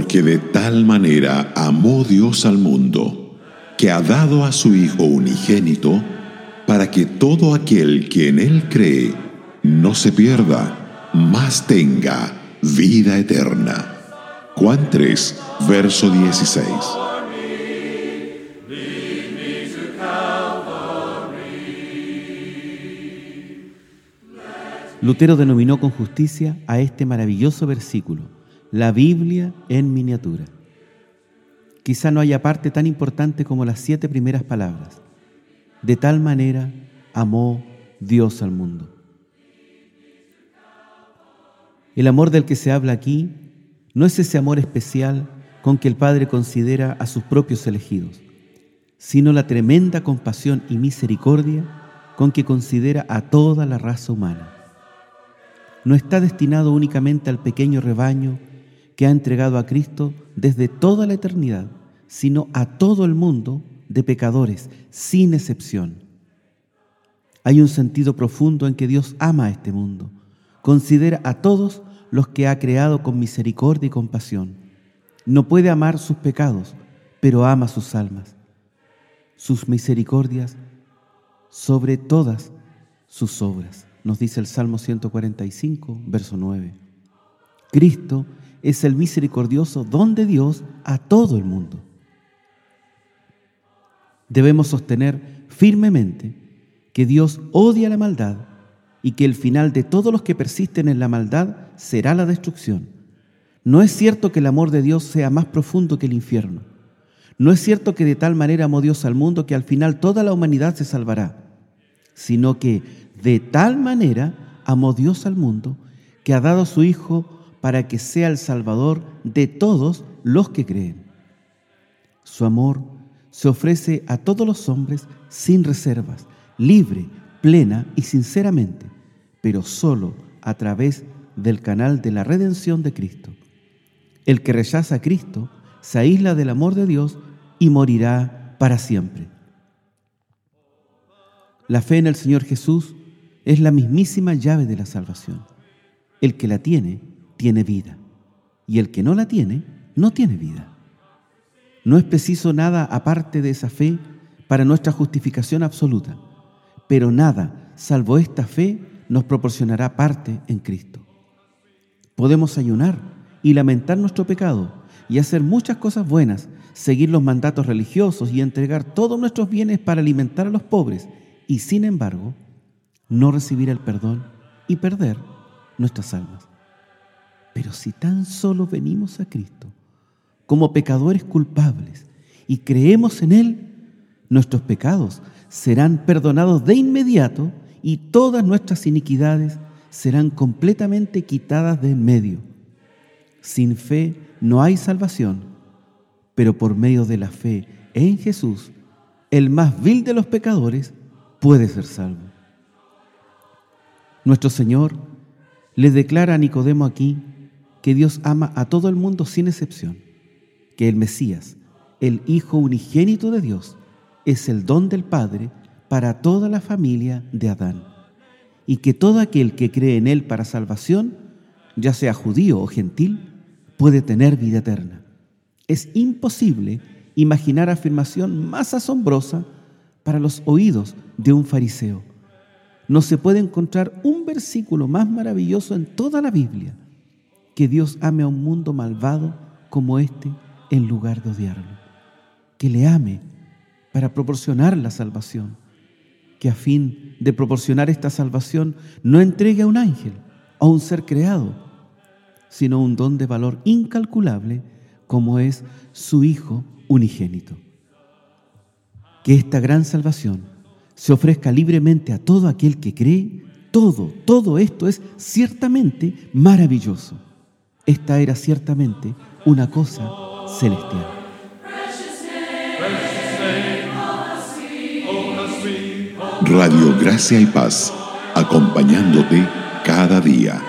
Porque de tal manera amó Dios al mundo, que ha dado a su Hijo unigénito, para que todo aquel que en Él cree no se pierda, mas tenga vida eterna. Juan 3, verso 16. Lutero denominó con justicia a este maravilloso versículo, la Biblia en miniatura. Quizá no haya parte tan importante como las siete primeras palabras. De tal manera amó Dios al mundo. El amor del que se habla aquí no es ese amor especial con que el Padre considera a sus propios elegidos, sino la tremenda compasión y misericordia con que considera a toda la raza humana no está destinado únicamente al pequeño rebaño que ha entregado a Cristo desde toda la eternidad, sino a todo el mundo de pecadores, sin excepción. Hay un sentido profundo en que Dios ama a este mundo, considera a todos los que ha creado con misericordia y compasión. No puede amar sus pecados, pero ama sus almas, sus misericordias sobre todas sus obras nos dice el Salmo 145, verso 9. Cristo es el misericordioso don de Dios a todo el mundo. Debemos sostener firmemente que Dios odia la maldad y que el final de todos los que persisten en la maldad será la destrucción. No es cierto que el amor de Dios sea más profundo que el infierno. No es cierto que de tal manera amó Dios al mundo que al final toda la humanidad se salvará, sino que de tal manera amó Dios al mundo que ha dado a su Hijo para que sea el Salvador de todos los que creen. Su amor se ofrece a todos los hombres sin reservas, libre, plena y sinceramente, pero solo a través del canal de la redención de Cristo. El que rechaza a Cristo se aísla del amor de Dios y morirá para siempre. La fe en el Señor Jesús es la mismísima llave de la salvación. El que la tiene, tiene vida. Y el que no la tiene, no tiene vida. No es preciso nada aparte de esa fe para nuestra justificación absoluta, pero nada, salvo esta fe, nos proporcionará parte en Cristo. Podemos ayunar y lamentar nuestro pecado y hacer muchas cosas buenas, seguir los mandatos religiosos y entregar todos nuestros bienes para alimentar a los pobres, y sin embargo, no recibir el perdón y perder nuestras almas. Pero si tan solo venimos a Cristo como pecadores culpables y creemos en Él, nuestros pecados serán perdonados de inmediato y todas nuestras iniquidades serán completamente quitadas de en medio. Sin fe no hay salvación, pero por medio de la fe en Jesús, el más vil de los pecadores puede ser salvo. Nuestro Señor le declara a Nicodemo aquí que Dios ama a todo el mundo sin excepción, que el Mesías, el Hijo unigénito de Dios, es el don del Padre para toda la familia de Adán, y que todo aquel que cree en Él para salvación, ya sea judío o gentil, puede tener vida eterna. Es imposible imaginar afirmación más asombrosa para los oídos de un fariseo no se puede encontrar un versículo más maravilloso en toda la Biblia que Dios ame a un mundo malvado como este en lugar de odiarlo. Que le ame para proporcionar la salvación. Que a fin de proporcionar esta salvación no entregue a un ángel, a un ser creado, sino un don de valor incalculable como es su Hijo unigénito. Que esta gran salvación se ofrezca libremente a todo aquel que cree, todo, todo esto es ciertamente maravilloso. Esta era ciertamente una cosa celestial. Radio Gracia y Paz, acompañándote cada día.